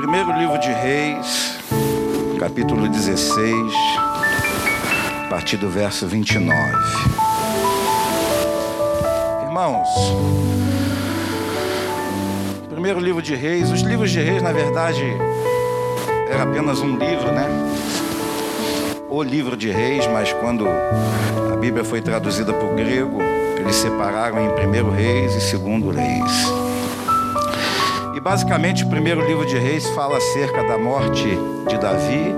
Primeiro livro de Reis, capítulo 16, a partir do verso 29. Irmãos, primeiro livro de Reis, os livros de Reis, na verdade, era apenas um livro, né? O livro de Reis, mas quando a Bíblia foi traduzida para o grego, eles separaram em primeiro Reis e segundo Reis. E basicamente o primeiro livro de Reis fala acerca da morte de Davi,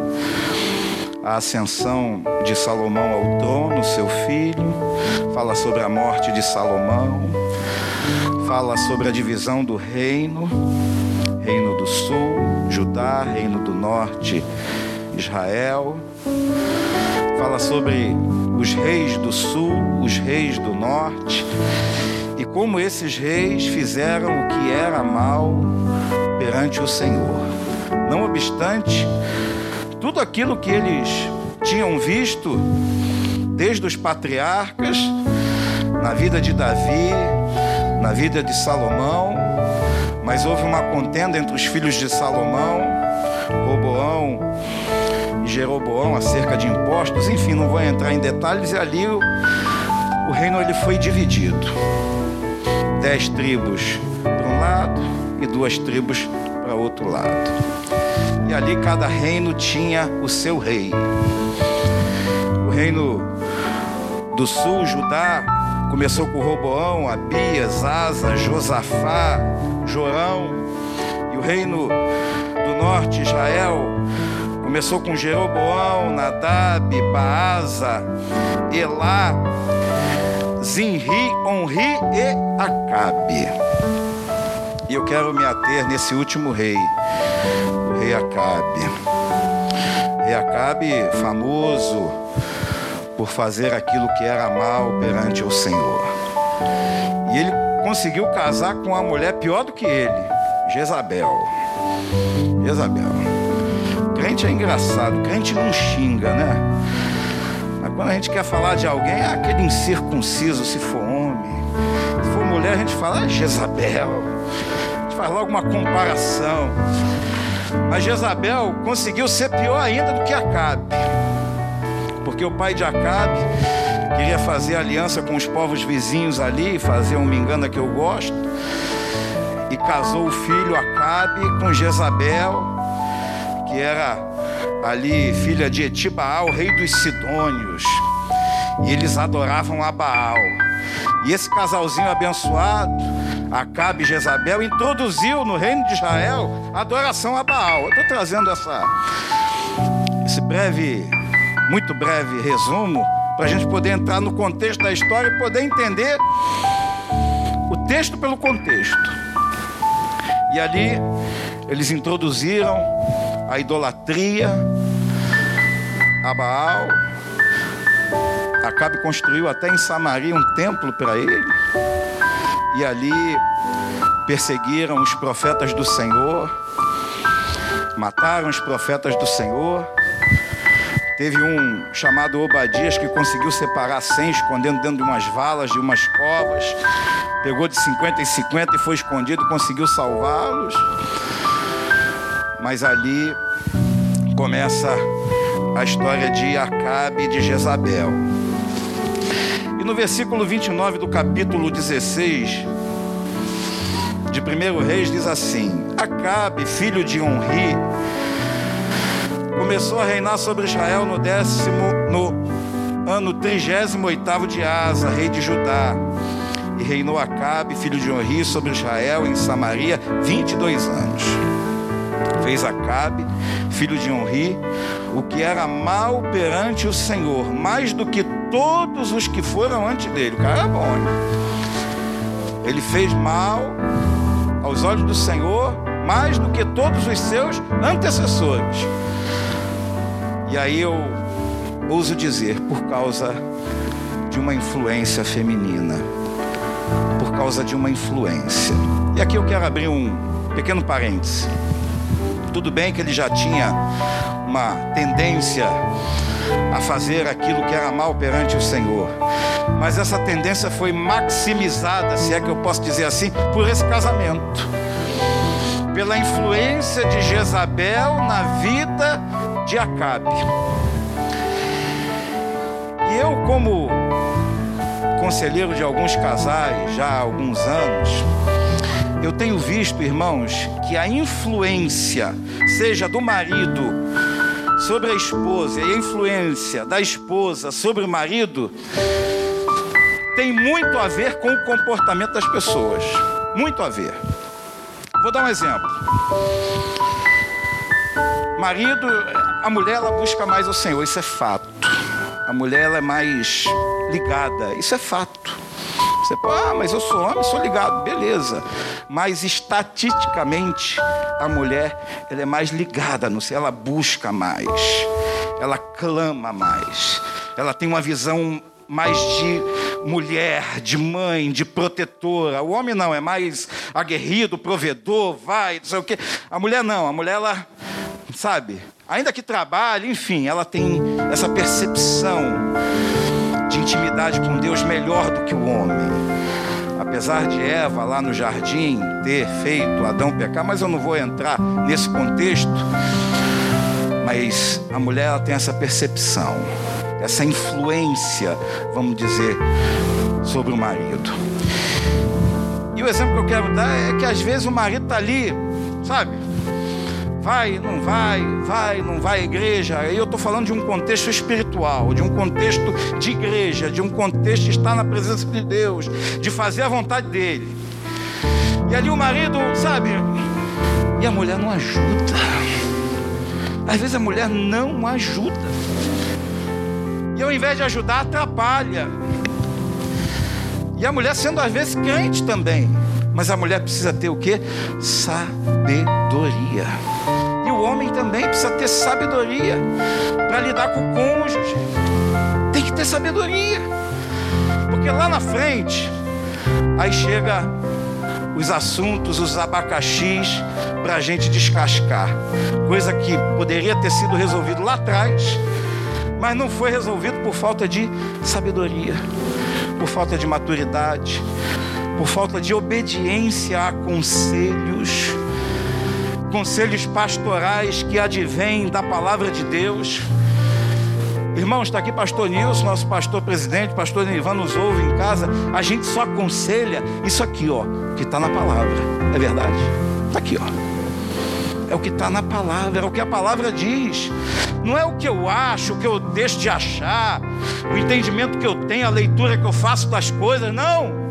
a ascensão de Salomão ao trono, seu filho, fala sobre a morte de Salomão, fala sobre a divisão do reino, reino do sul, Judá, reino do norte, Israel. Fala sobre os reis do sul, os reis do norte como esses reis fizeram o que era mal perante o Senhor. Não obstante, tudo aquilo que eles tinham visto desde os patriarcas, na vida de Davi, na vida de Salomão, mas houve uma contenda entre os filhos de Salomão, Roboão e Jeroboão acerca de impostos, enfim, não vou entrar em detalhes, e ali o, o reino ele foi dividido dez tribos para um lado e duas tribos para outro lado. E ali cada reino tinha o seu rei. O reino do sul, Judá, começou com Roboão, Abias, Asa, Josafá, Jorão. E o reino do norte, Israel, começou com Jeroboão, Nadab, Baasa, Elá, Zinri, Onri e Acabe. E eu quero me ater nesse último rei, o rei Acabe. Rei Acabe, famoso por fazer aquilo que era mal perante o Senhor. E ele conseguiu casar com uma mulher pior do que ele, Jezabel. Jezabel. Crente é engraçado, crente não xinga, né? Quando a gente quer falar de alguém, é aquele incircunciso, se for homem. Se for mulher, a gente fala ah, Jezabel. A gente faz logo uma comparação. Mas Jezabel conseguiu ser pior ainda do que Acabe. Porque o pai de Acabe queria fazer aliança com os povos vizinhos ali, fazer um mingana que eu gosto. E casou o filho Acabe com Jezabel, que era ali, filha de Etibaal, rei dos Sidônios. E eles adoravam a Baal. E esse casalzinho abençoado, Acabe e Jezabel, introduziu no reino de Israel a adoração a Baal. Eu estou trazendo essa, esse breve, muito breve resumo para a gente poder entrar no contexto da história e poder entender o texto pelo contexto. E ali eles introduziram a idolatria a Baal. Acabe construiu até em Samaria um templo para ele. E ali perseguiram os profetas do Senhor, mataram os profetas do Senhor. Teve um chamado Obadias que conseguiu separar cem, escondendo dentro de umas valas, de umas covas. Pegou de 50 em 50 e foi escondido, conseguiu salvá-los. Mas ali começa a história de Acabe e de Jezabel. E no versículo 29 do capítulo 16 de 1 Reis diz assim: Acabe, filho de Onri, começou a reinar sobre Israel no décimo no ano 38 de Asa, rei de Judá. E reinou Acabe, filho de Onri, sobre Israel em Samaria 22 anos fez Acabe, filho de Onri, o que era mal perante o Senhor, mais do que todos os que foram antes dele. O cara era bom, hein? Ele fez mal aos olhos do Senhor, mais do que todos os seus antecessores. E aí eu ouso dizer, por causa de uma influência feminina. Por causa de uma influência. E aqui eu quero abrir um pequeno parêntese. Tudo bem que ele já tinha uma tendência a fazer aquilo que era mal perante o Senhor. Mas essa tendência foi maximizada, se é que eu posso dizer assim, por esse casamento. pela influência de Jezabel na vida de Acabe. E eu, como conselheiro de alguns casais já há alguns anos, eu tenho visto, irmãos, que a influência, seja do marido sobre a esposa e a influência da esposa sobre o marido, tem muito a ver com o comportamento das pessoas. Muito a ver. Vou dar um exemplo. Marido, a mulher ela busca mais o Senhor, isso é fato. A mulher ela é mais ligada, isso é fato. Você fala, ah, mas eu sou homem, sou ligado, beleza. Mas estatisticamente, a mulher ela é mais ligada no céu, ela busca mais, ela clama mais, ela tem uma visão mais de mulher, de mãe, de protetora. O homem não, é mais aguerrido, provedor, vai, não sei o quê. A mulher não, a mulher ela, sabe, ainda que trabalhe, enfim, ela tem essa percepção de intimidade com Deus melhor do que o homem. Apesar de Eva lá no jardim ter feito Adão pecar, mas eu não vou entrar nesse contexto. Mas a mulher ela tem essa percepção, essa influência, vamos dizer, sobre o marido. E o exemplo que eu quero dar é que às vezes o marido está ali, sabe? Vai, não vai, vai, não vai à igreja. Aí eu estou falando de um contexto espiritual, de um contexto de igreja, de um contexto de estar na presença de Deus, de fazer a vontade dele. E ali o marido, sabe? E a mulher não ajuda. Às vezes a mulher não ajuda. E ao invés de ajudar, atrapalha. E a mulher sendo às vezes crente também. Mas a mulher precisa ter o que? Sabedoria. O homem também precisa ter sabedoria para lidar com o cônjuge. Tem que ter sabedoria. Porque lá na frente, aí chega os assuntos, os abacaxis para a gente descascar. Coisa que poderia ter sido resolvido lá atrás, mas não foi resolvido por falta de sabedoria, por falta de maturidade, por falta de obediência a conselhos, conselhos pastorais que advêm da palavra de Deus. Irmãos, está aqui pastor Nilson, nosso pastor presidente, pastor Ivan nos ouve em casa. A gente só aconselha isso aqui, ó, que está na palavra. É verdade? Está aqui, ó. É o que está na palavra, é o que a palavra diz. Não é o que eu acho, o que eu deixo de achar, o entendimento que eu tenho, a leitura que eu faço das coisas. Não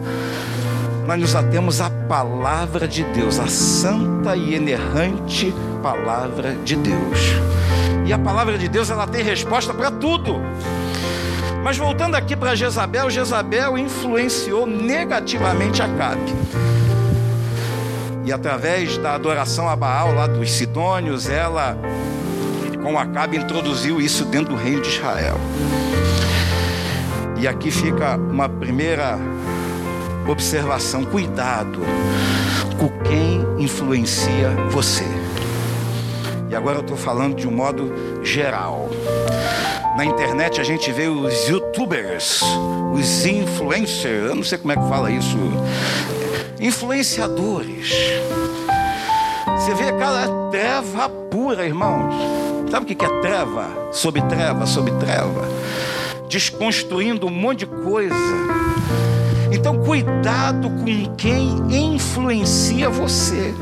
nós nos atemos à palavra de Deus, a santa e inerrante palavra de Deus. E a palavra de Deus ela tem resposta para tudo. Mas voltando aqui para Jezabel, Jezabel influenciou negativamente Acabe. E através da adoração a Baal lá dos Sidônios, ela com Acabe introduziu isso dentro do reino de Israel. E aqui fica uma primeira observação, cuidado com quem influencia você. E agora eu estou falando de um modo geral. Na internet a gente vê os youtubers, os influencers, eu não sei como é que fala isso, influenciadores. Você vê aquela treva pura, irmãos. Sabe o que é treva? Sob treva, sob treva. Desconstruindo um monte de coisa então, cuidado com quem influencia você.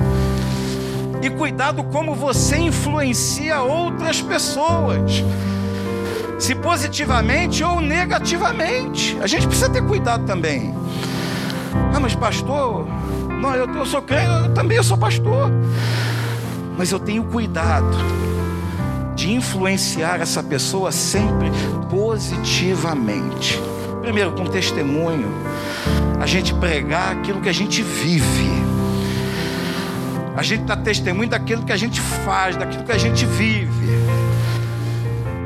E cuidado como você influencia outras pessoas. Se positivamente ou negativamente. A gente precisa ter cuidado também. Ah, mas pastor, não, eu, eu sou crente, eu também eu sou pastor. Mas eu tenho cuidado de influenciar essa pessoa sempre positivamente. Primeiro, com testemunho a gente pregar aquilo que a gente vive. A gente dá testemunho daquilo que a gente faz, daquilo que a gente vive.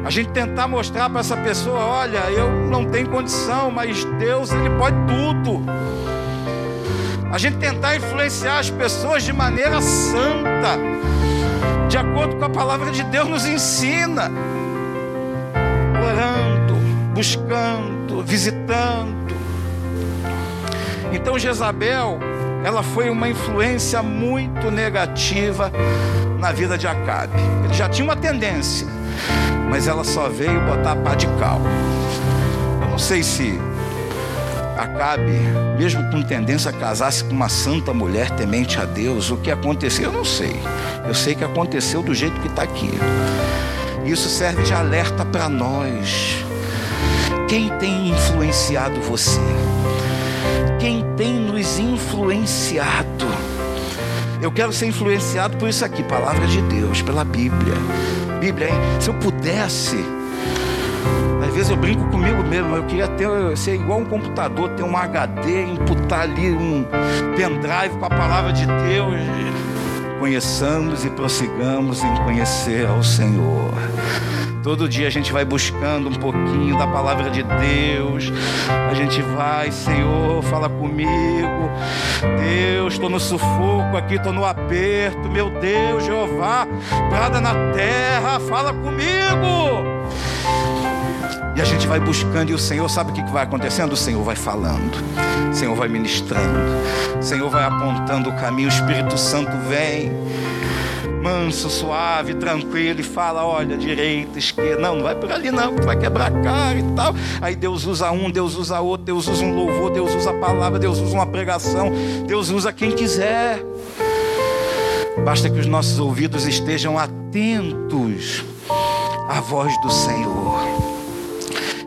A gente tentar mostrar para essa pessoa, olha, eu não tenho condição, mas Deus ele pode tudo. A gente tentar influenciar as pessoas de maneira santa, de acordo com a palavra de Deus nos ensina. Orando, buscando, visitando então Jezabel, ela foi uma influência muito negativa na vida de Acabe. Ele já tinha uma tendência, mas ela só veio botar pá de cal. Eu não sei se Acabe, mesmo com tendência a casar-se com uma santa mulher temente a Deus, o que aconteceu, eu não sei. Eu sei que aconteceu do jeito que está aqui. Isso serve de alerta para nós. Quem tem influenciado você? Quem tem nos influenciado? Eu quero ser influenciado por isso aqui, palavra de Deus, pela Bíblia. Bíblia, hein? Se eu pudesse, às vezes eu brinco comigo mesmo, eu queria ter, ser igual um computador, ter um HD, imputar ali um pendrive com a palavra de Deus. Conheçamos e prossigamos em conhecer ao Senhor. Todo dia a gente vai buscando um pouquinho da palavra de Deus. A gente vai, Senhor, fala comigo. Deus, estou no sufoco aqui, estou no aperto. Meu Deus, Jeová, brada na terra, fala comigo. E a gente vai buscando, e o Senhor sabe o que vai acontecendo? O Senhor vai falando, o Senhor vai ministrando, o Senhor vai apontando o caminho, o Espírito Santo vem manso, suave, tranquilo, e fala: olha, direita, esquerda, não, não vai por ali não, vai quebrar a cara e tal. Aí Deus usa um, Deus usa outro, Deus usa um louvor, Deus usa a palavra, Deus usa uma pregação, Deus usa quem quiser. Basta que os nossos ouvidos estejam atentos à voz do Senhor.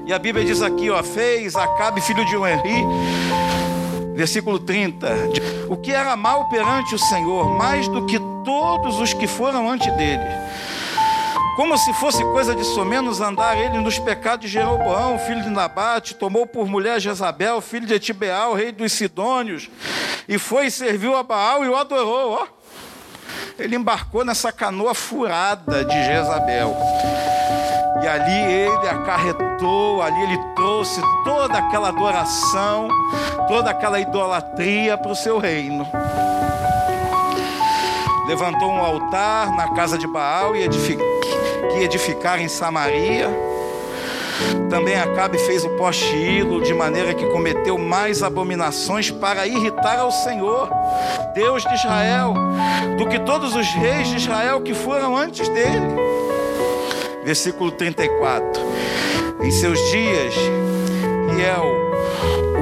E a Bíblia diz aqui, ó, fez Acabe, filho de Henri, versículo 30, o que era mal perante o Senhor, mais do que todos os que foram antes dele. Como se fosse coisa de somenos andar ele nos pecados de Jeroboão, filho de Nabate, tomou por mulher Jezabel, filho de Etibeal, rei dos Sidônios, e foi e serviu a Baal e o adorou, ó. Ele embarcou nessa canoa furada de Jezabel. E ali ele acarretou, ali ele trouxe toda aquela adoração, toda aquela idolatria para o seu reino levantou um altar na casa de Baal e edific... que edificar em Samaria. Também Acabe fez o poste ídolo de maneira que cometeu mais abominações para irritar ao Senhor, Deus de Israel, do que todos os reis de Israel que foram antes dele. Versículo 34. Em seus dias, Riel,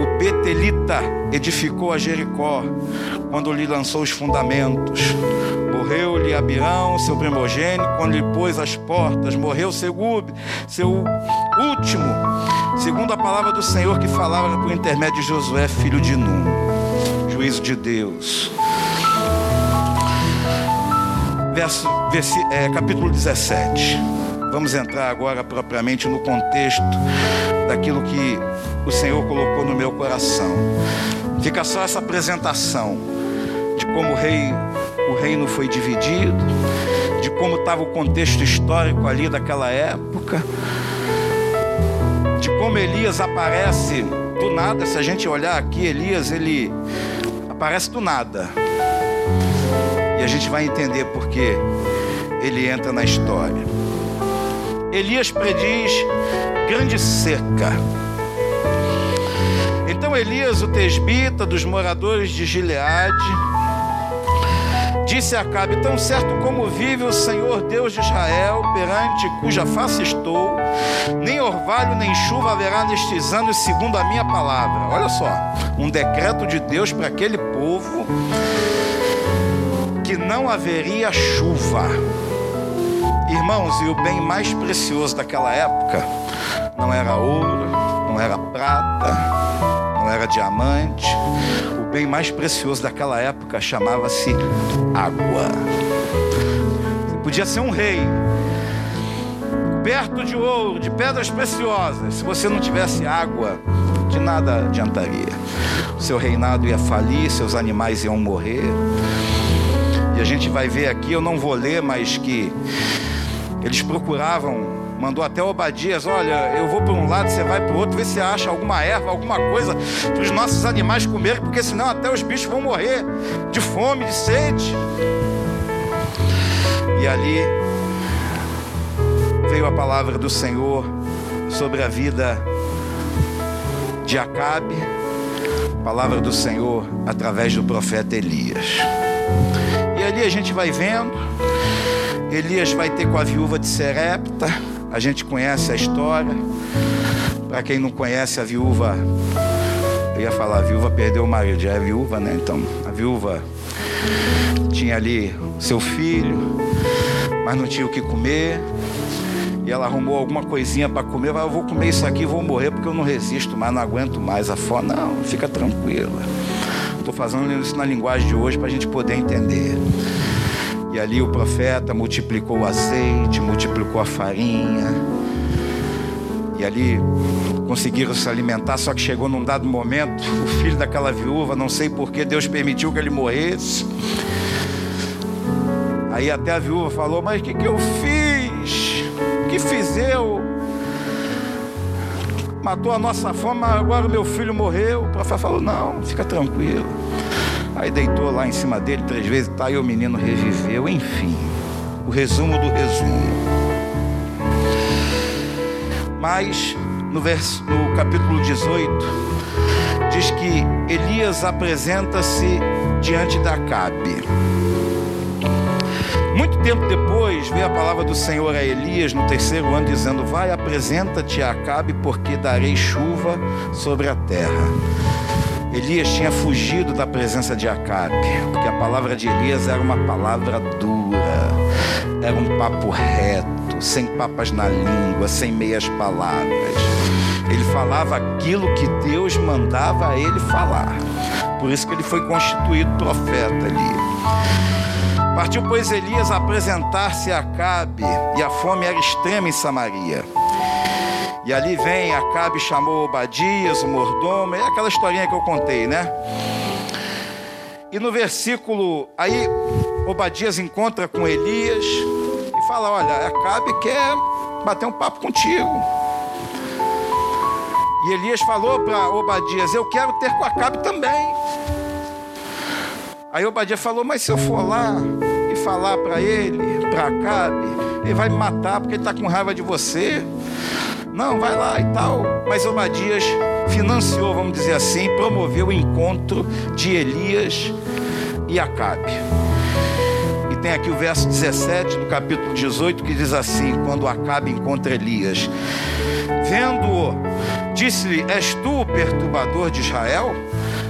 o Betelita, edificou a Jericó, quando lhe lançou os fundamentos. Morreu-lhe Abirão, seu primogênito, quando lhe pôs as portas. Morreu Segub, seu último, segundo a palavra do Senhor que falava por intermédio de Josué, filho de Num. Juízo de Deus. Verso, verso é, capítulo 17. Vamos entrar agora propriamente no contexto daquilo que o Senhor colocou no meu coração. Fica só essa apresentação de como o, rei, o reino foi dividido, de como estava o contexto histórico ali daquela época, de como Elias aparece do nada. Se a gente olhar aqui, Elias ele aparece do nada. E a gente vai entender porque ele entra na história. Elias prediz grande seca. Então Elias, o tesbita dos moradores de Gileade, Disse Acabe: Tão certo como vive o Senhor Deus de Israel, perante cuja face estou, nem orvalho nem chuva haverá nestes anos, segundo a minha palavra. Olha só, um decreto de Deus para aquele povo que não haveria chuva. Irmãos, e o bem mais precioso daquela época não era ouro, não era prata, não era diamante, bem mais precioso daquela época chamava-se água. Você podia ser um rei, coberto de ouro, de pedras preciosas. Se você não tivesse água, de nada adiantaria. O seu reinado ia falir, seus animais iam morrer. E a gente vai ver aqui, eu não vou ler, mas que eles procuravam mandou até Obadias: Olha, eu vou para um lado, você vai para o outro, ver se acha alguma erva, alguma coisa para os nossos animais comerem, porque senão até os bichos vão morrer de fome, de sede. E ali veio a palavra do Senhor sobre a vida de Acabe, palavra do Senhor através do profeta Elias. E ali a gente vai vendo, Elias vai ter com a viúva de Serepta, a gente conhece a história. Para quem não conhece a viúva, eu ia falar, a viúva perdeu o marido, já é viúva, né? Então, a viúva tinha ali seu filho, mas não tinha o que comer. E ela arrumou alguma coisinha para comer. Eu vou comer isso aqui, vou morrer porque eu não resisto mais, não aguento mais a fome. Não, fica tranquila. Estou fazendo isso na linguagem de hoje para a gente poder entender. E ali o profeta multiplicou o azeite, multiplicou a farinha. E ali conseguiram se alimentar, só que chegou num dado momento, o filho daquela viúva, não sei por que Deus permitiu que ele morresse. Aí até a viúva falou: Mas o que, que eu fiz? O que fiz eu? Matou a nossa fome, agora o meu filho morreu. O profeta falou: Não, fica tranquilo. Aí deitou lá em cima dele três vezes, tá aí o menino reviveu. Enfim, o resumo do resumo. Mas no, verso, no capítulo 18, diz que Elias apresenta-se diante da Acabe. Muito tempo depois, veio a palavra do Senhor a Elias no terceiro ano, dizendo: Vai, apresenta-te a Acabe, porque darei chuva sobre a terra. Elias tinha fugido da presença de Acabe, porque a palavra de Elias era uma palavra dura, era um papo reto, sem papas na língua, sem meias palavras. Ele falava aquilo que Deus mandava ele falar. Por isso que ele foi constituído profeta ali. Partiu, pois, Elias a apresentar-se a Acabe, e a fome era extrema em Samaria. E ali vem, Acabe chamou Obadias, o mordomo, é aquela historinha que eu contei, né? E no versículo, aí Obadias encontra com Elias e fala: Olha, Acabe quer bater um papo contigo. E Elias falou para Obadias: Eu quero ter com Acabe também. Aí Obadias falou: Mas se eu for lá e falar para ele, para Acabe, ele vai me matar porque ele está com raiva de você. Não, vai lá e tal. Mas Obadias financiou, vamos dizer assim, promoveu o encontro de Elias e Acabe. E tem aqui o verso 17 do capítulo 18 que diz assim: Quando Acabe encontra Elias, vendo-o, disse-lhe: És tu o perturbador de Israel?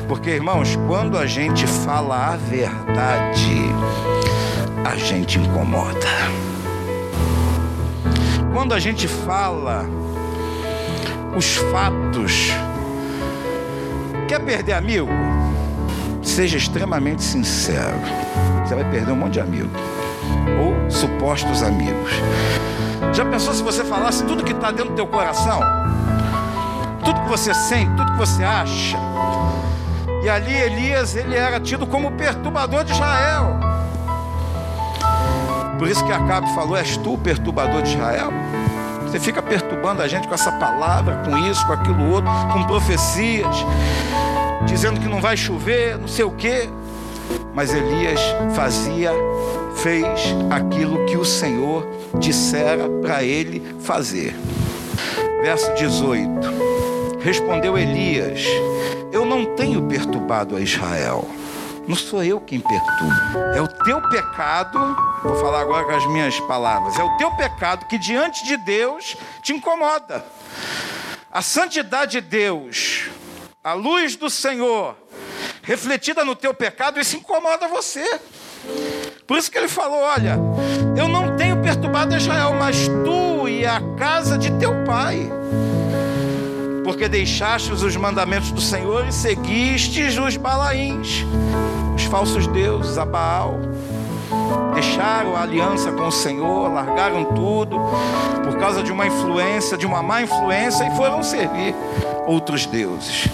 Porque, irmãos, quando a gente fala a verdade, a gente incomoda. Quando a gente fala os fatos, quer perder amigo? Seja extremamente sincero. Você vai perder um monte de amigo. Ou supostos amigos. Já pensou se você falasse tudo que está dentro do teu coração? Tudo que você sente, tudo que você acha? E ali Elias, ele era tido como perturbador de Israel. Por isso que Acabe falou: És tu o perturbador de Israel? Você fica perturbando a gente com essa palavra, com isso, com aquilo outro, com profecias, dizendo que não vai chover, não sei o quê. Mas Elias fazia, fez aquilo que o Senhor dissera para ele fazer. Verso 18. Respondeu Elias: eu não tenho perturbado a Israel. Não sou eu quem perturba. É o teu pecado, vou falar agora com as minhas palavras, é o teu pecado que diante de Deus te incomoda. A santidade de Deus, a luz do Senhor, refletida no teu pecado, isso incomoda você. Por isso que ele falou: Olha, eu não tenho perturbado Israel, mas tu e a casa de teu pai porque deixastes os mandamentos do Senhor e seguistes os balaíns, os falsos deuses, a Baal. Deixaram a aliança com o Senhor, largaram tudo por causa de uma influência, de uma má influência e foram servir outros deuses.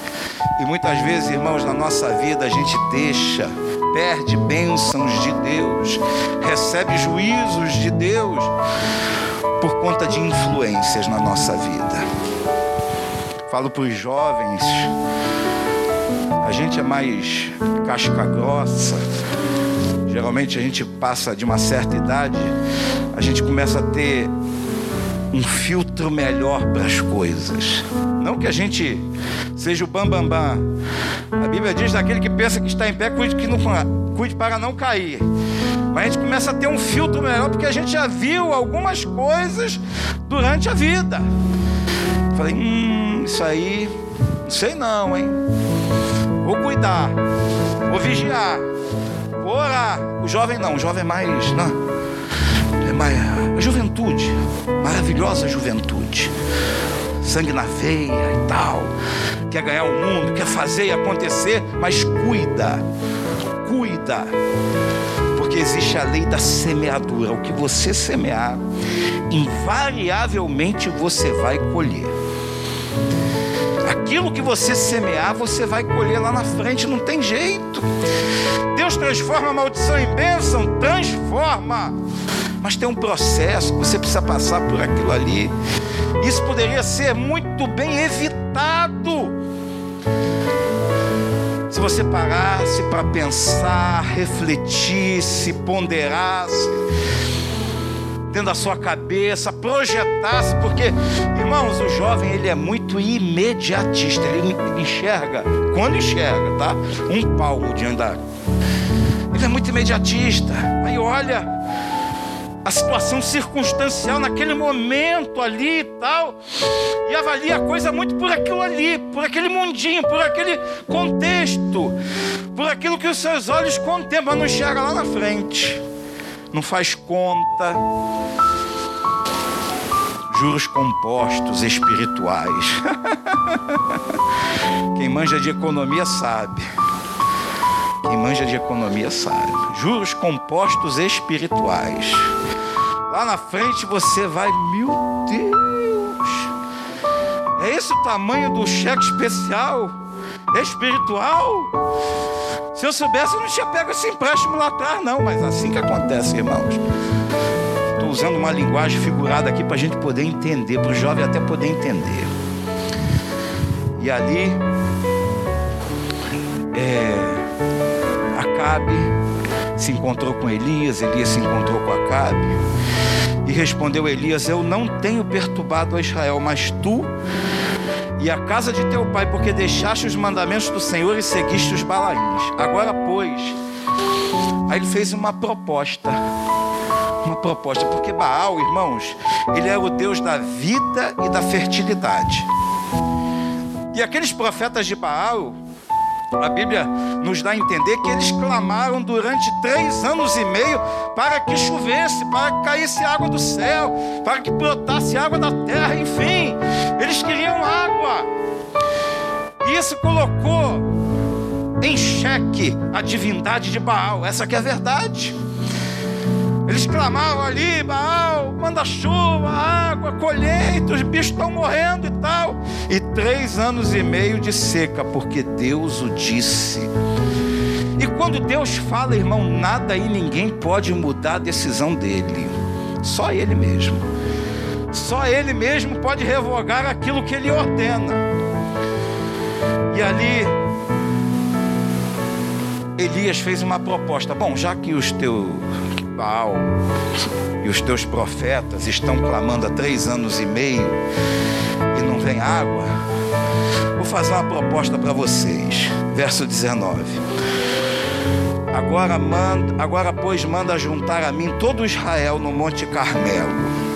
E muitas vezes, irmãos, na nossa vida a gente deixa, perde bênçãos de Deus, recebe juízos de Deus por conta de influências na nossa vida. Falo para os jovens, a gente é mais casca grossa. Geralmente a gente passa de uma certa idade, a gente começa a ter um filtro melhor para as coisas. Não que a gente seja o bambambam. Bam, bam. A Bíblia diz daquele que pensa que está em pé, cuide, que não, cuide para não cair. Mas a gente começa a ter um filtro melhor porque a gente já viu algumas coisas durante a vida. Falei, hum, isso aí, não sei não, hein? Vou cuidar, vou vigiar, vou orar. O jovem não, o jovem é mais, não, é mais a juventude, maravilhosa juventude, sangue na veia e tal, quer ganhar o mundo, quer fazer e acontecer, mas cuida, cuida porque existe a lei da semeadura. O que você semear, invariavelmente você vai colher. Aquilo que você semear, você vai colher lá na frente, não tem jeito. Deus transforma a maldição em bênção, transforma. Mas tem um processo, você precisa passar por aquilo ali. Isso poderia ser muito bem evitado se você parasse para pensar, refletisse, ponderasse, dentro da sua cabeça, projetasse, porque, irmãos, o jovem ele é muito imediatista, ele enxerga, quando enxerga, tá? Um palmo de andar. Ele é muito imediatista. Aí olha, a situação circunstancial naquele momento ali e tal, e avalia a coisa muito por aquilo ali, por aquele mundinho, por aquele contexto, por aquilo que os seus olhos contemplam, não enxerga lá na frente, não faz conta. Juros compostos espirituais. Quem manja de economia sabe. Quem manja de economia sabe. Juros compostos espirituais. Lá na frente você vai, meu Deus. É esse o tamanho do cheque especial? Espiritual? Se eu soubesse, eu não tinha pego esse empréstimo lá atrás, não. Mas assim que acontece, irmãos. Estou usando uma linguagem figurada aqui para a gente poder entender, para o jovem até poder entender. E ali, é, Acabe se encontrou com Elias, Elias se encontrou com Acabe. E respondeu Elias: Eu não tenho perturbado a Israel, mas tu e a casa de teu pai, porque deixaste os mandamentos do Senhor e seguiste os balaíns. Agora, pois, aí ele fez uma proposta. Uma proposta, porque Baal, irmãos, ele é o Deus da vida e da fertilidade. E aqueles profetas de Baal, a Bíblia nos dá a entender que eles clamaram durante três anos e meio para que chovesse, para que caísse água do céu, para que brotasse água da terra, enfim, eles queriam água. Isso colocou em xeque a divindade de Baal, essa que é a verdade. Eles clamavam ali, Baal, manda chuva, água, colheita, os bichos estão morrendo e tal. E três anos e meio de seca, porque Deus o disse. E quando Deus fala, irmão, nada e ninguém pode mudar a decisão dele. Só Ele mesmo. Só Ele mesmo pode revogar aquilo que Ele ordena. E ali, Elias fez uma proposta. Bom, já que os teus Baal e os teus profetas estão clamando há três anos e meio e não vem água, vou fazer uma proposta para vocês. Verso 19. Agora, manda, agora, pois, manda juntar a mim todo Israel no Monte Carmelo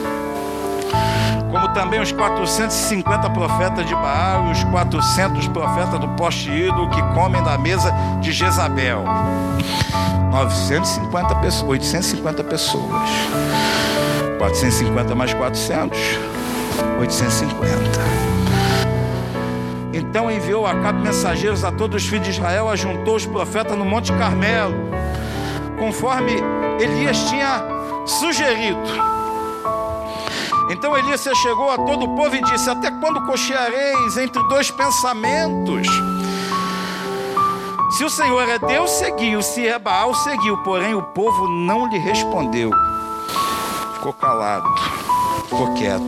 como também os 450 profetas de Baal e os 400 profetas do poste ídolo que comem da mesa de Jezabel. 950 pessoas, 850 pessoas. 450 mais 400, 850. Então enviou Acabe mensageiros a todos os filhos de Israel, ajuntou os profetas no Monte Carmelo, conforme Elias tinha sugerido. Então Elias chegou a todo o povo e disse: Até quando cocheareis entre dois pensamentos? Se o Senhor é Deus, seguiu, se é Baal, seguiu. Porém, o povo não lhe respondeu. Ficou calado, ficou quieto.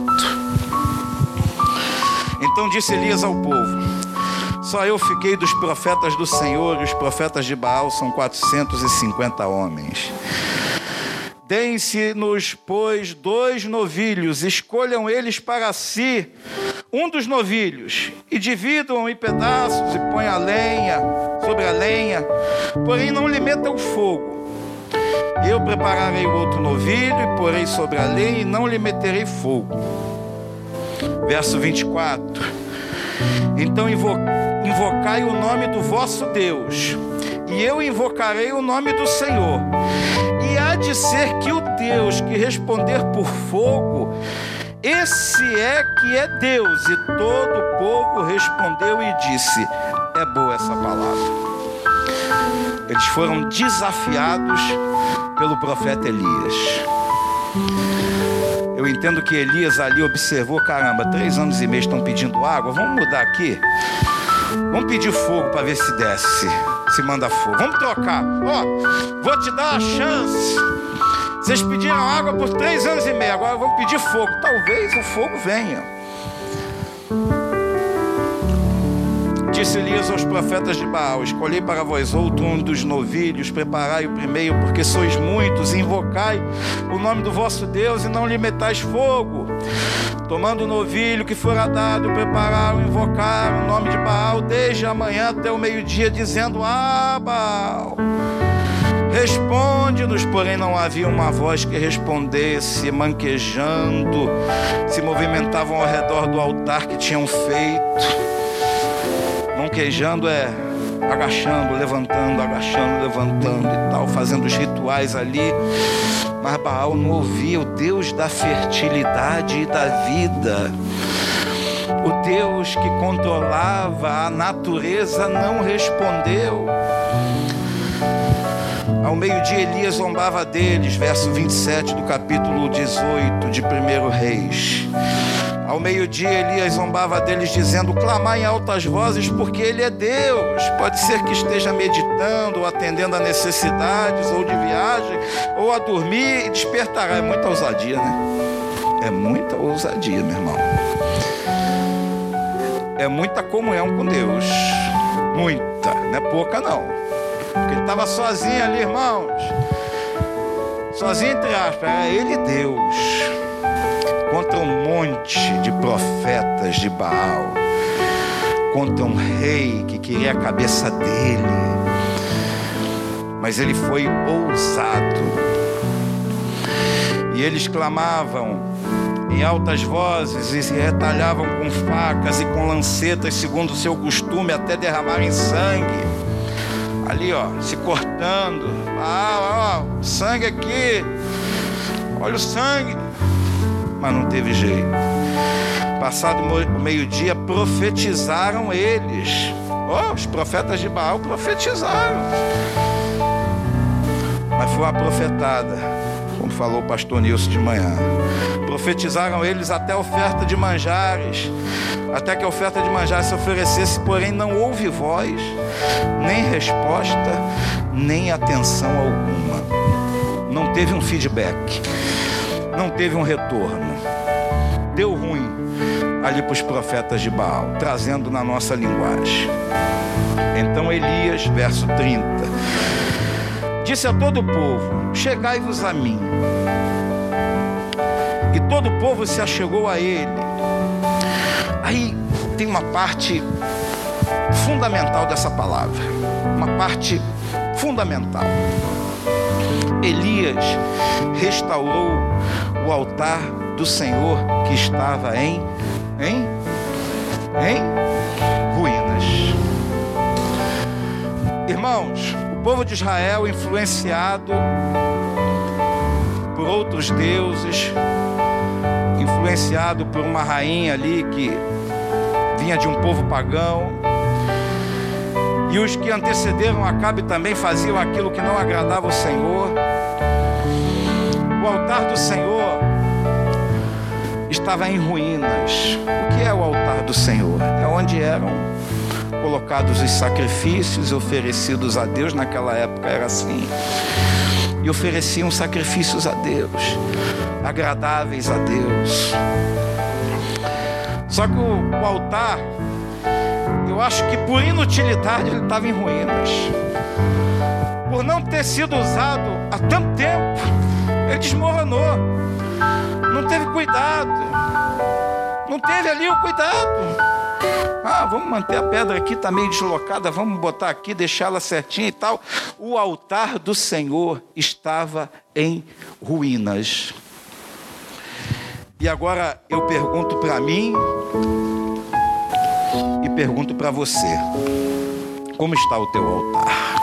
Então disse Elias ao povo: Só eu fiquei dos profetas do Senhor, e os profetas de Baal são 450 homens. Deem-se-nos, pois, dois novilhos, escolham eles para si um dos novilhos, e dividam em pedaços e ponham a lenha sobre a lenha, porém não lhe metam fogo. Eu prepararei o outro novilho e porei sobre a lenha e não lhe meterei fogo. Verso 24. Então invocai o nome do vosso Deus, e eu invocarei o nome do Senhor há de ser que o Deus que responder por fogo, esse é que é Deus. E todo o povo respondeu e disse: É boa essa palavra. Eles foram desafiados pelo profeta Elias. Eu entendo que Elias ali observou: caramba, três anos e meio estão pedindo água, vamos mudar aqui. Vamos pedir fogo para ver se desce se manda fogo. Vamos trocar. Ó, oh, vou te dar a chance. Vocês pediram água por três anos e meio, agora vamos pedir fogo. Talvez o fogo venha. Disse Elias aos profetas de Baal: Escolhei para vós outro um dos novilhos, preparai o primeiro, porque sois muitos, invocai o nome do vosso Deus e não lhe metais fogo. Tomando o novilho que fora dado, prepararam, invocaram o nome de Baal desde a manhã até o meio-dia, dizendo: Ah, Baal. Responde-nos, porém não havia uma voz que respondesse, manquejando, se movimentavam ao redor do altar que tinham feito queijando é agachando, levantando, agachando, levantando e tal, fazendo os rituais ali. Mas Baal não ouvia o Deus da fertilidade e da vida. O Deus que controlava a natureza não respondeu. Ao meio-dia Elias zombava deles, verso 27 do capítulo 18 de 1 Reis. Ao meio-dia, Elias zombava deles, dizendo: Clamar em altas vozes, porque Ele é Deus. Pode ser que esteja meditando, ou atendendo a necessidades, ou de viagem, ou a dormir e despertará. É muita ousadia, né? É muita ousadia, meu irmão. É muita comunhão com Deus. Muita, não é pouca, não. Porque ele estava sozinho ali, irmãos. Sozinho, entre aspas, era ele e Deus contra um monte de profetas de Baal, contra um rei que queria a cabeça dele. Mas ele foi ousado. E eles clamavam em altas vozes e se retalhavam com facas e com lancetas, segundo o seu costume, até derramarem sangue. Ali, ó, se cortando. Ah, ó, sangue aqui. Olha o sangue mas não teve jeito. Passado meio-dia, profetizaram eles. Oh, os profetas de Baal profetizaram. Mas foi uma profetada, como falou o pastor Nilson de manhã. Profetizaram eles até a oferta de manjares, até que a oferta de manjares se oferecesse, porém não houve voz, nem resposta, nem atenção alguma. Não teve um feedback não teve um retorno. Deu ruim ali para os profetas de Baal, trazendo na nossa linguagem. Então Elias, verso 30, disse a todo o povo: Chegai-vos a mim. E todo o povo se achegou a ele. Aí tem uma parte fundamental dessa palavra, uma parte fundamental. Elias restaurou o altar do Senhor que estava em em em ruínas. Irmãos, o povo de Israel influenciado por outros deuses, influenciado por uma rainha ali que vinha de um povo pagão, e os que antecederam Acabe também faziam aquilo que não agradava o Senhor. O altar do Senhor estava em ruínas. O que é o altar do Senhor? É onde eram colocados os sacrifícios oferecidos a Deus, naquela época era assim. E ofereciam sacrifícios a Deus, agradáveis a Deus. Só que o, o altar eu acho que por inutilidade ele estava em ruínas. Por não ter sido usado há tanto tempo, Ele desmoronou. Não teve cuidado. Não teve ali o cuidado. Ah, vamos manter a pedra aqui, está meio deslocada, vamos botar aqui, deixá-la certinha e tal. O altar do Senhor estava em ruínas. E agora eu pergunto para mim e pergunto para você: como está o teu altar?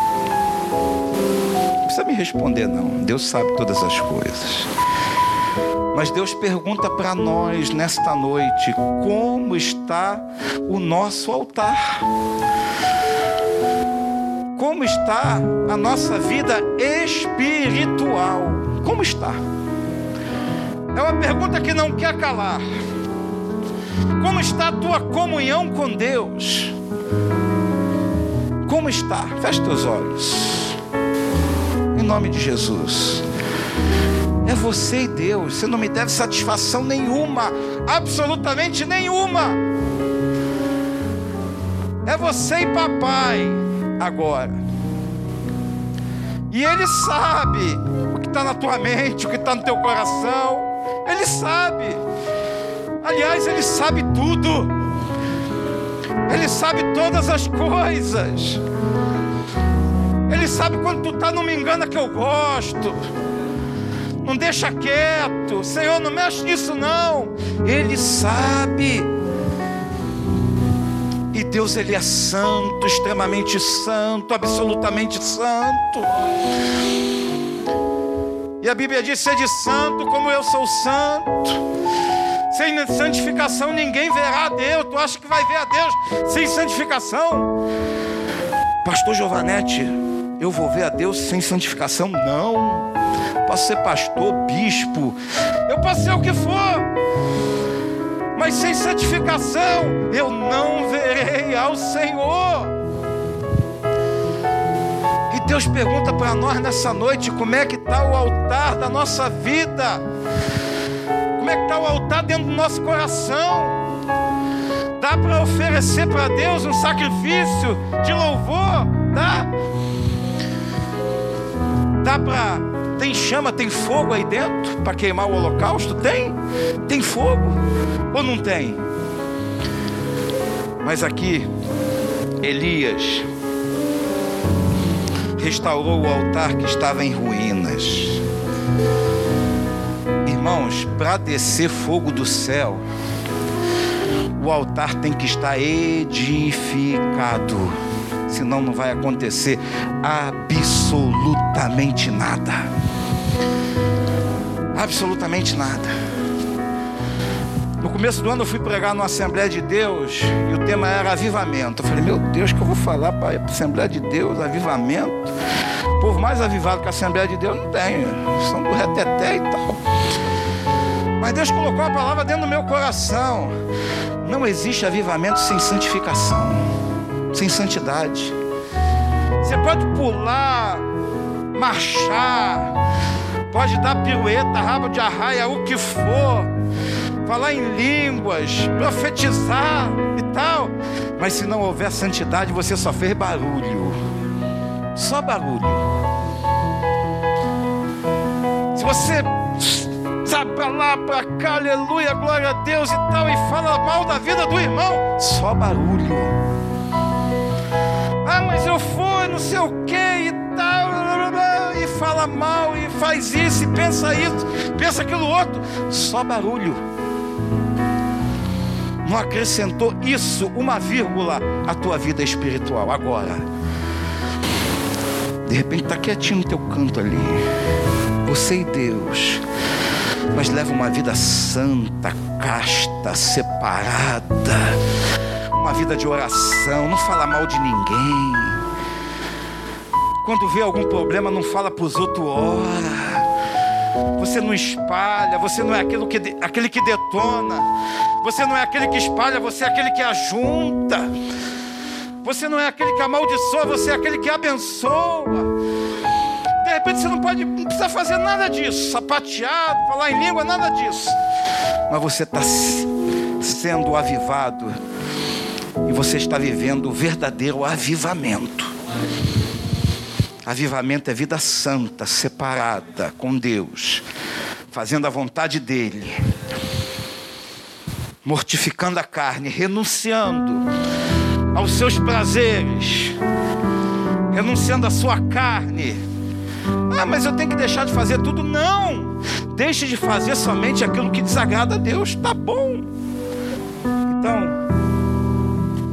Não precisa me responder, não. Deus sabe todas as coisas. Mas Deus pergunta para nós nesta noite: como está o nosso altar? Como está a nossa vida espiritual? Como está? É uma pergunta que não quer calar. Como está a tua comunhão com Deus? Como está? Feche teus olhos. Em nome de Jesus. É você e Deus. Você não me deve satisfação nenhuma, absolutamente nenhuma. É você e papai agora. E ele sabe o que está na tua mente, o que está no teu coração. Ele sabe. Aliás, ele sabe tudo. Ele sabe todas as coisas. Ele sabe quando tu está, não me engana que eu gosto. Não deixa quieto. Senhor, não mexe nisso não. Ele sabe. E Deus ele é santo, extremamente santo, absolutamente santo. E a Bíblia diz: de santo como eu sou santo. Sem santificação ninguém verá a Deus. Tu acha que vai ver a Deus sem santificação? Pastor Giovanetti, eu vou ver a Deus sem santificação? Não posso ser pastor, bispo, eu posso ser o que for, mas sem santificação eu não verei ao Senhor. E Deus pergunta para nós nessa noite: como é que está o altar da nossa vida? Como é que está o altar dentro do nosso coração? Dá para oferecer para Deus um sacrifício de louvor? Dá? Dá para tem chama, tem fogo aí dentro para queimar o holocausto? Tem? Tem fogo? Ou não tem? Mas aqui, Elias restaurou o altar que estava em ruínas. Irmãos, para descer fogo do céu, o altar tem que estar edificado, senão não vai acontecer absolutamente nada absolutamente nada. No começo do ano eu fui pregar numa Assembleia de Deus e o tema era avivamento. Eu falei, meu Deus, que eu vou falar para a Assembleia de Deus, avivamento. O povo mais avivado que a Assembleia de Deus não tem, são do reteté e tal. Mas Deus colocou a palavra dentro do meu coração. Não existe avivamento sem santificação, sem santidade. Você pode pular, marchar, pode dar pirueta, rabo de arraia, o que for, falar em línguas, profetizar e tal, mas se não houver santidade, você só fez barulho, só barulho. Se você sabe para lá, para cá, aleluia, glória a Deus e tal, e fala mal da vida do irmão, só barulho. Ah, mas eu fui, não sei o que e fala mal e faz isso e pensa isso, pensa aquilo outro, só barulho. Não acrescentou isso, uma vírgula, à tua vida espiritual. Agora, de repente está quietinho no teu canto ali, você e Deus, mas leva uma vida santa, casta, separada, uma vida de oração, não fala mal de ninguém quando vê algum problema, não fala para os outros, ora. Você não espalha, você não é aquele que, aquele que detona. Você não é aquele que espalha, você é aquele que ajunta. Você não é aquele que amaldiçoa, você é aquele que abençoa. De repente você não pode, não precisa fazer nada disso, sapateado, falar em língua, nada disso. Mas você está sendo avivado e você está vivendo o verdadeiro avivamento. Avivamento é vida santa, separada com Deus, fazendo a vontade dEle, mortificando a carne, renunciando aos seus prazeres, renunciando à sua carne. Ah, mas eu tenho que deixar de fazer tudo? Não! Deixe de fazer somente aquilo que desagrada a Deus, tá bom. Então,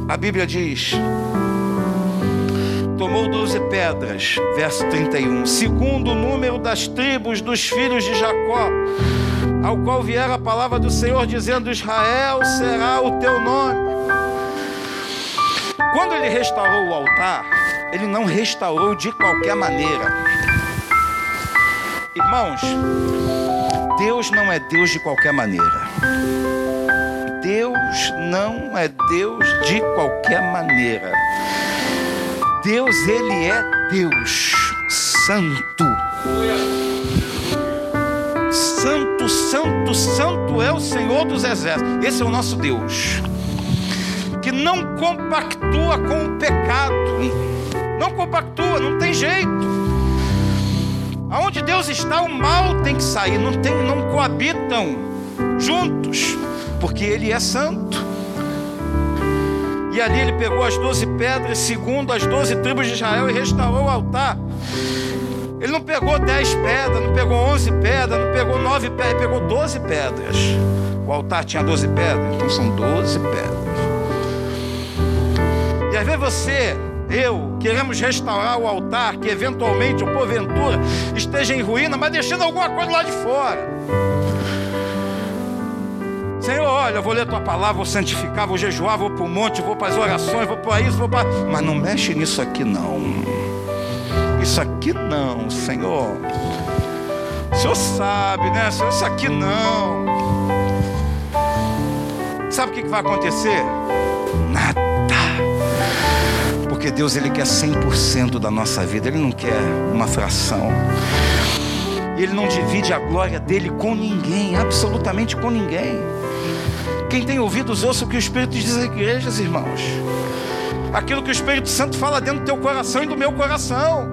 a Bíblia diz: tomou doze pedras, verso 31, segundo o número das tribos dos filhos de Jacó, ao qual viera a palavra do Senhor, dizendo: Israel será o teu nome. Quando ele restaurou o altar, ele não restaurou de qualquer maneira. Irmãos, Deus não é Deus de qualquer maneira. Deus não é Deus de qualquer maneira. Deus, Ele é Deus Santo. Santo, Santo, Santo é o Senhor dos Exércitos. Esse é o nosso Deus. Que não compactua com o pecado. Não compactua, não tem jeito. Aonde Deus está, o mal tem que sair. Não, tem, não coabitam juntos. Porque Ele é santo. E ali ele pegou as doze pedras, segundo as doze tribos de Israel, e restaurou o altar. Ele não pegou dez pedras, não pegou onze pedras, não pegou nove pedras, ele pegou doze pedras. O altar tinha doze pedras, então são doze pedras. E às vezes você, eu, queremos restaurar o altar que eventualmente ou porventura esteja em ruína, mas deixando alguma coisa lá de fora. Senhor, olha, eu vou ler tua palavra, vou santificar, vou jejuar, vou para o monte, vou para as orações, vou para isso, vou para. Mas não mexe nisso aqui não. Isso aqui não, Senhor. O Senhor sabe, né? Senhor, isso aqui não. Sabe o que vai acontecer? Nada. Porque Deus ele quer 100% da nossa vida, ele não quer uma fração. Ele não divide a glória dele com ninguém, absolutamente com ninguém. Quem tem ouvidos, ouça o que o Espírito diz às igrejas, irmãos. Aquilo que o Espírito Santo fala dentro do teu coração e do meu coração.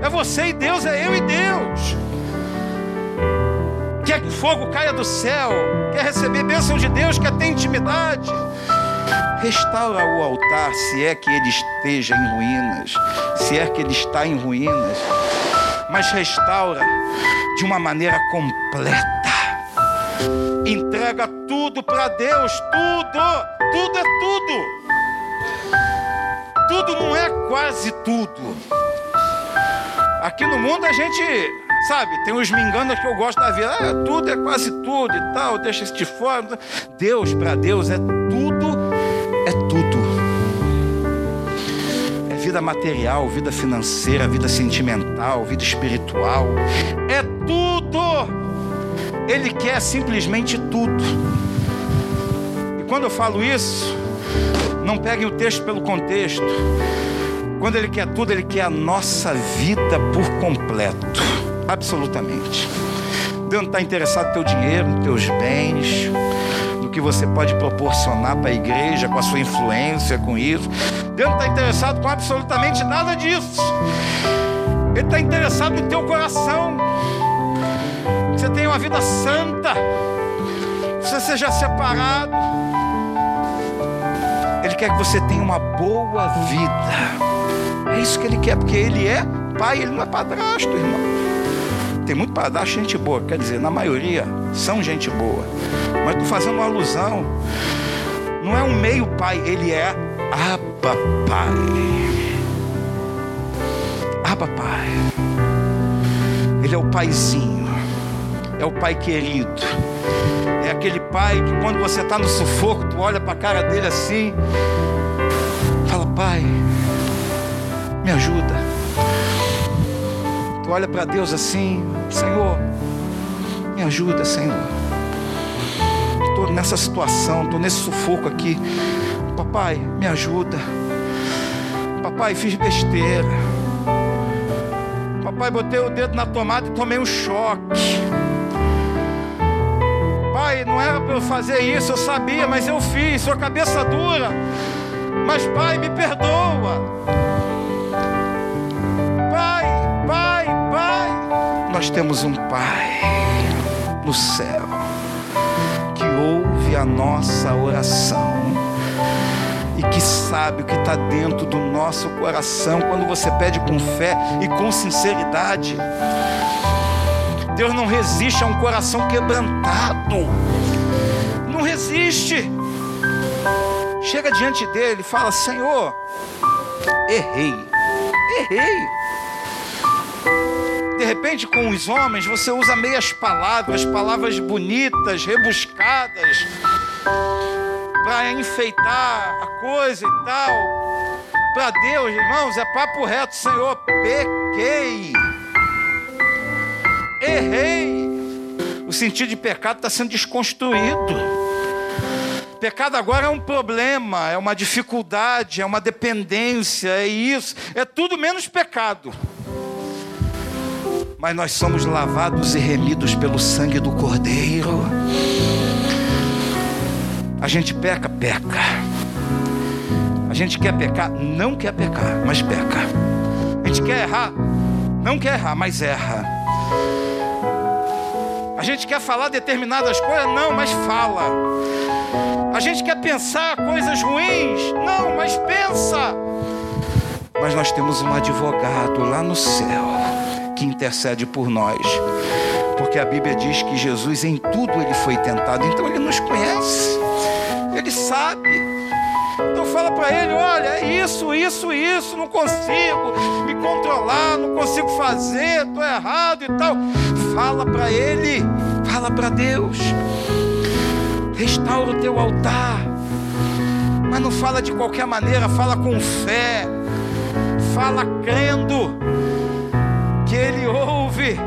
É você e Deus, é eu e Deus. Quer que fogo caia do céu, quer receber bênção de Deus, quer ter intimidade. Restaura o altar, se é que ele esteja em ruínas, se é que ele está em ruínas, mas restaura de uma maneira completa. Entrega tudo para Deus, tudo, tudo é tudo. Tudo não é quase tudo. Aqui no mundo a gente, sabe, tem os minganos que eu gosto da vida, ah, tudo é quase tudo e tal, deixa isso de fora. Deus, para Deus, é tudo, é tudo. É vida material, vida financeira, vida sentimental, vida espiritual. É tudo. Ele quer simplesmente tudo. E quando eu falo isso, não peguem o texto pelo contexto. Quando Ele quer tudo, Ele quer a nossa vida por completo. Absolutamente. Deus não está interessado no teu dinheiro, nos teus bens, no que você pode proporcionar para a igreja, com a sua influência, com isso. Deus não está interessado com absolutamente nada disso. Ele está interessado no teu coração você tenha uma vida santa, você seja separado. Ele quer que você tenha uma boa vida. É isso que ele quer, porque ele é pai, ele não é padrasto, irmão. Tem muito padrasto, gente boa, quer dizer, na maioria são gente boa. Mas estou fazendo uma alusão. Não é um meio pai, ele é Abba Pai. Pai. Ele é o paizinho é o pai querido. É aquele pai que quando você está no sufoco, tu olha para a cara dele assim, fala, pai, me ajuda. Tu olha para Deus assim, Senhor, me ajuda, Senhor. Estou nessa situação, estou nesse sufoco aqui. Papai, me ajuda. Papai, fiz besteira. Papai, botei o dedo na tomada e tomei um choque pai, não era para eu fazer isso, eu sabia, mas eu fiz, sua cabeça dura. Mas pai, me perdoa. Nós temos um Pai no céu que ouve a nossa oração e que sabe o que está dentro do nosso coração quando você pede com fé e com sinceridade. Deus não resiste a um coração quebrantado, não resiste. Chega diante dele e fala: Senhor, errei, errei. De repente, com os homens, você usa meias palavras, palavras bonitas, rebuscadas, para enfeitar a coisa e tal. Para Deus, irmãos, é papo reto, Senhor, pequei, errei. O sentido de pecado está sendo desconstruído. Pecado agora é um problema, é uma dificuldade, é uma dependência, é isso, é tudo menos pecado. Mas nós somos lavados e remidos pelo sangue do Cordeiro. A gente peca, peca. A gente quer pecar, não quer pecar, mas peca. A gente quer errar, não quer errar, mas erra. A gente quer falar determinadas coisas, não, mas fala. A gente quer pensar coisas ruins. Não, mas pensa. Mas nós temos um advogado lá no céu que intercede por nós. Porque a Bíblia diz que Jesus em tudo ele foi tentado, então ele nos conhece. Ele sabe. Fala para ele, olha, é isso, isso, isso, não consigo me controlar, não consigo fazer, estou errado e tal. Fala para ele, fala para Deus restaura o teu altar. Mas não fala de qualquer maneira, fala com fé, fala crendo que Ele ouve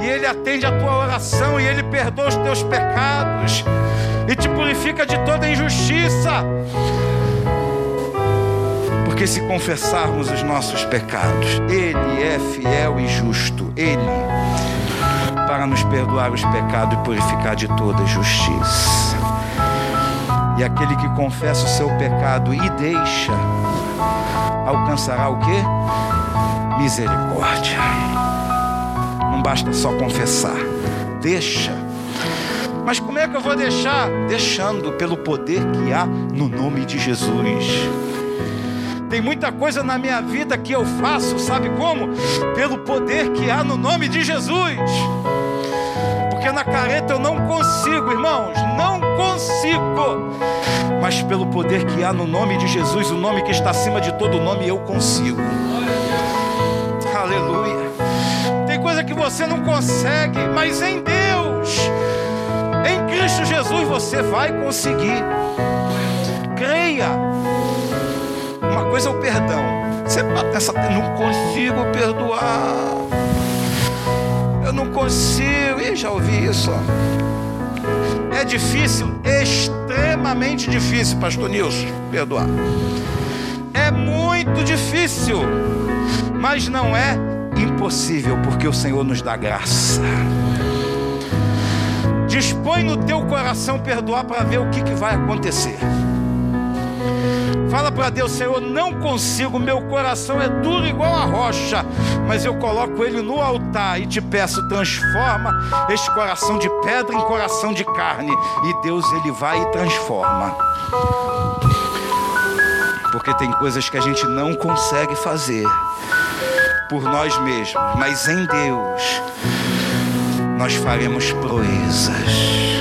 e Ele atende a tua oração e Ele perdoa os teus pecados e te purifica de toda injustiça. Porque se confessarmos os nossos pecados, Ele é fiel e justo, Ele para nos perdoar os pecados e purificar de toda justiça. E aquele que confessa o seu pecado e deixa, alcançará o que? Misericórdia. Não basta só confessar, deixa. Mas como é que eu vou deixar? Deixando pelo poder que há no nome de Jesus. Tem muita coisa na minha vida que eu faço, sabe como? Pelo poder que há no nome de Jesus porque na careta eu não consigo, irmãos, não consigo. Mas pelo poder que há no nome de Jesus, o nome que está acima de todo nome, eu consigo. Aleluia. Tem coisa que você não consegue, mas em Deus, em Cristo Jesus, você vai conseguir. Creia. Uma coisa é o perdão. Você pensa, não consigo perdoar eu não consigo. Ih, já ouvi isso. É difícil, extremamente difícil, Pastor Nilson, perdoar. É muito difícil, mas não é impossível, porque o Senhor nos dá graça. Dispõe no teu coração perdoar para ver o que, que vai acontecer. Fala para Deus, Senhor, não consigo, meu coração é duro igual a rocha, mas eu coloco ele no altar e te peço, transforma este coração de pedra em coração de carne. E Deus, ele vai e transforma. Porque tem coisas que a gente não consegue fazer por nós mesmos, mas em Deus nós faremos proezas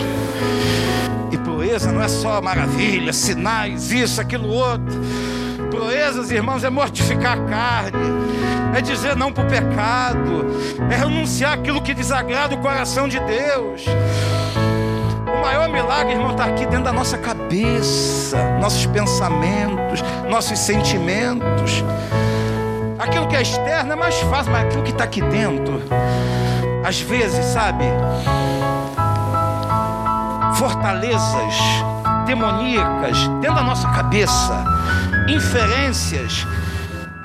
proeza não é só maravilha, sinais, isso, aquilo, outro. Proezas, irmãos, é mortificar a carne, é dizer não para o pecado, é renunciar aquilo que desagrada o coração de Deus. O maior milagre, irmão, está aqui dentro da nossa cabeça, nossos pensamentos, nossos sentimentos. Aquilo que é externo é mais fácil, mas aquilo que está aqui dentro, às vezes, sabe? Fortalezas demoníacas dentro da nossa cabeça, inferências,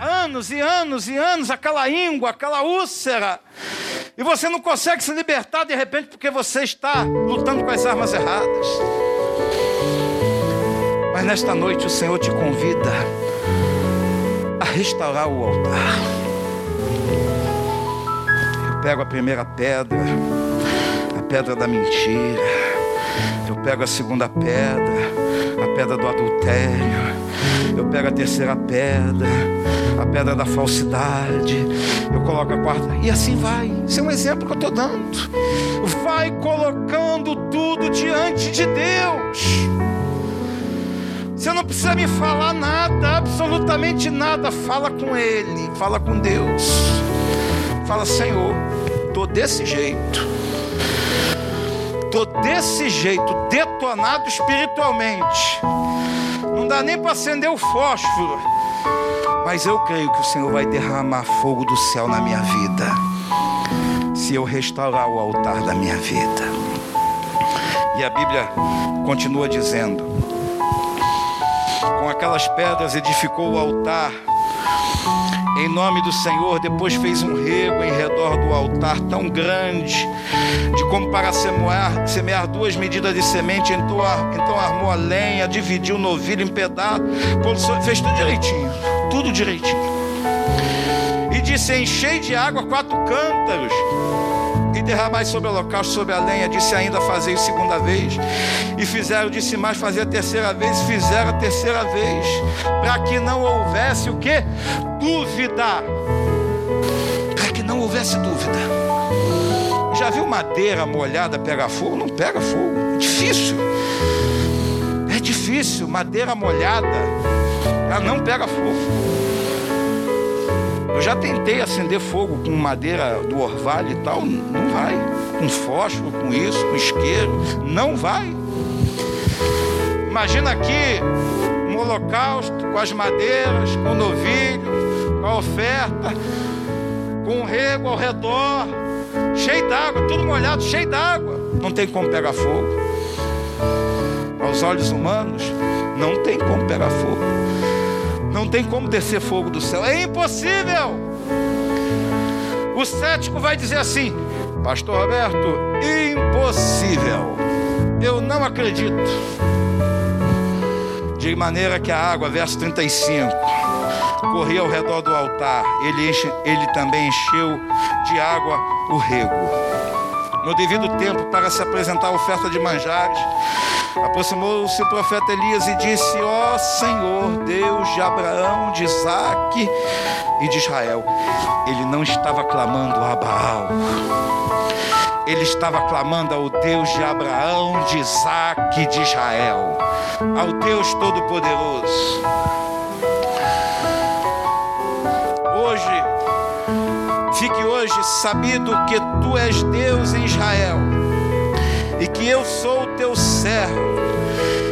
anos e anos e anos, aquela íngua, aquela úlcera, e você não consegue se libertar de repente porque você está lutando com as armas erradas. Mas nesta noite o Senhor te convida a restaurar o altar. pego a primeira pedra, a pedra da mentira. Eu pego a segunda pedra, a pedra do adultério. Eu pego a terceira pedra, a pedra da falsidade. Eu coloco a quarta. E assim vai. Isso é um exemplo que eu estou dando. Vai colocando tudo diante de Deus. Você não precisa me falar nada, absolutamente nada. Fala com Ele, fala com Deus. Fala, Senhor, estou desse jeito. Estou desse jeito, detonado espiritualmente. Não dá nem para acender o fósforo. Mas eu creio que o Senhor vai derramar fogo do céu na minha vida. Se eu restaurar o altar da minha vida. E a Bíblia continua dizendo: com aquelas pedras edificou o altar. Em nome do Senhor, depois fez um rego em redor do altar tão grande, de como para semear, semear duas medidas de semente. Então, então armou a lenha, dividiu o novilho em pedaços, fez tudo direitinho, tudo direitinho. E disse: Enchei de água quatro cântaros e derramai sobre o holocausto, sobre a lenha. Disse ainda fazer segunda vez. E fizeram, disse mais fazer a terceira vez. Fizeram a terceira vez. Para que não houvesse o que? Dúvida. Para que não houvesse dúvida. Já viu madeira molhada pegar fogo? Não pega fogo. É difícil. É difícil. Madeira molhada. Ela não pega fogo. Eu já tentei acender fogo com madeira do orvalho e tal, não vai. Com fósforo, com isso, com isqueiro, não vai. Imagina aqui um holocausto com as madeiras, com o novilho, com a oferta, com o rego ao redor, cheio d'água, tudo molhado, cheio d'água. Não tem como pegar fogo. Aos olhos humanos, não tem como pegar fogo. Não tem como descer fogo do céu. É impossível. O cético vai dizer assim: Pastor Roberto, impossível. Eu não acredito. De maneira que a água, verso 35, corria ao redor do altar. Ele, enche, ele também encheu de água o rego no devido tempo para se apresentar a oferta de manjares. Aproximou-se o profeta Elias e disse: Ó oh, Senhor, Deus de Abraão, de Isaac e de Israel. Ele não estava clamando a Baal. Ele estava clamando ao Deus de Abraão, de Isaac e de Israel, ao Deus Todo-Poderoso. Hoje, fique hoje sabido que tu és Deus em Israel que eu sou o teu servo,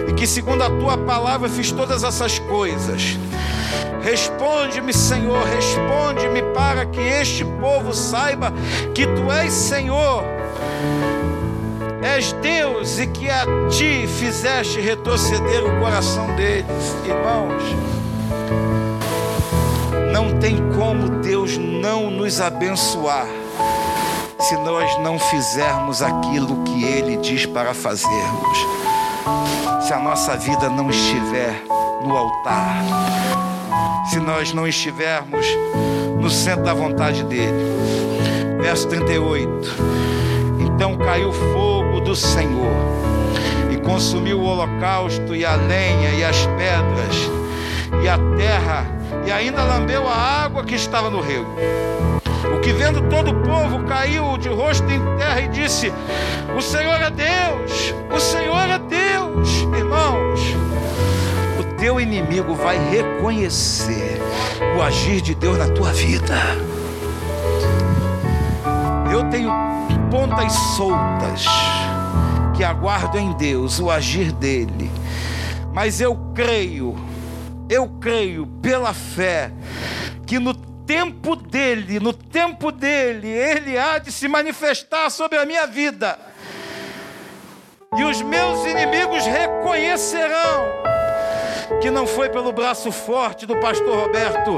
e que segundo a tua palavra fiz todas essas coisas. Responde-me, Senhor, responde-me para que este povo saiba que tu és Senhor, és Deus e que a ti fizeste retroceder o coração deles, irmãos. Não tem como Deus não nos abençoar se nós não fizermos aquilo que Ele diz para fazermos. Se a nossa vida não estiver no altar, se nós não estivermos no centro da vontade dEle. Verso 38: Então caiu fogo do Senhor e consumiu o holocausto e a lenha e as pedras e a terra e ainda lambeu a água que estava no rego. O que vendo todo o povo caiu de rosto em terra e disse: O Senhor é Deus, o Senhor é Deus, irmãos. O teu inimigo vai reconhecer o agir de Deus na tua vida. Eu tenho pontas soltas que aguardo em Deus o agir dele, mas eu creio, eu creio pela fé que no tempo dele, no tempo dele, ele há de se manifestar sobre a minha vida. E os meus inimigos reconhecerão que não foi pelo braço forte do pastor Roberto,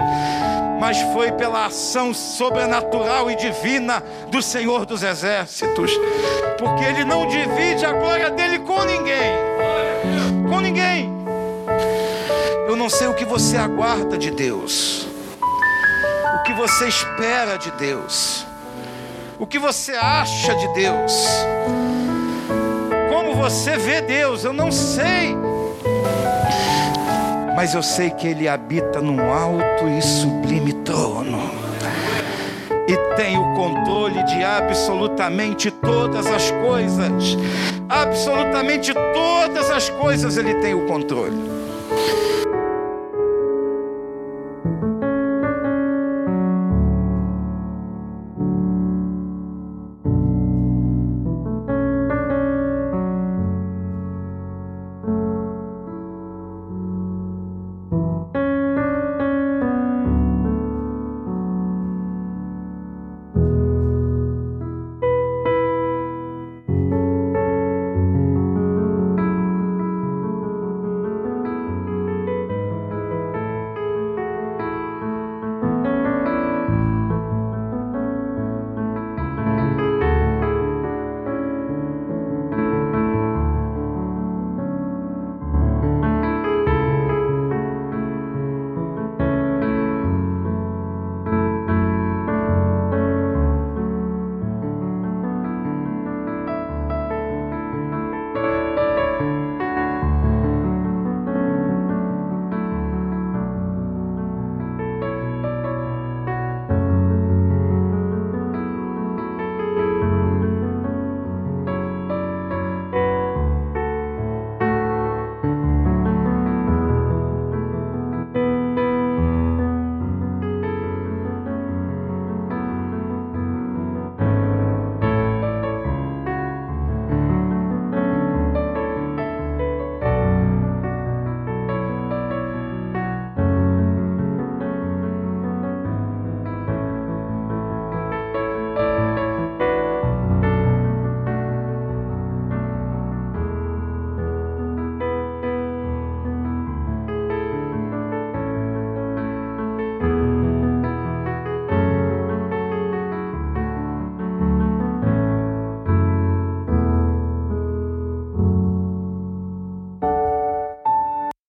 mas foi pela ação sobrenatural e divina do Senhor dos Exércitos, porque ele não divide a glória dele com ninguém. Com ninguém. Eu não sei o que você aguarda de Deus que você espera de Deus. o que você acha de Deus, como você vê Deus, eu não sei. Mas eu sei que Ele habita num alto e sublime trono e tem o controle de absolutamente todas as coisas. Absolutamente todas as coisas Ele tem o controle.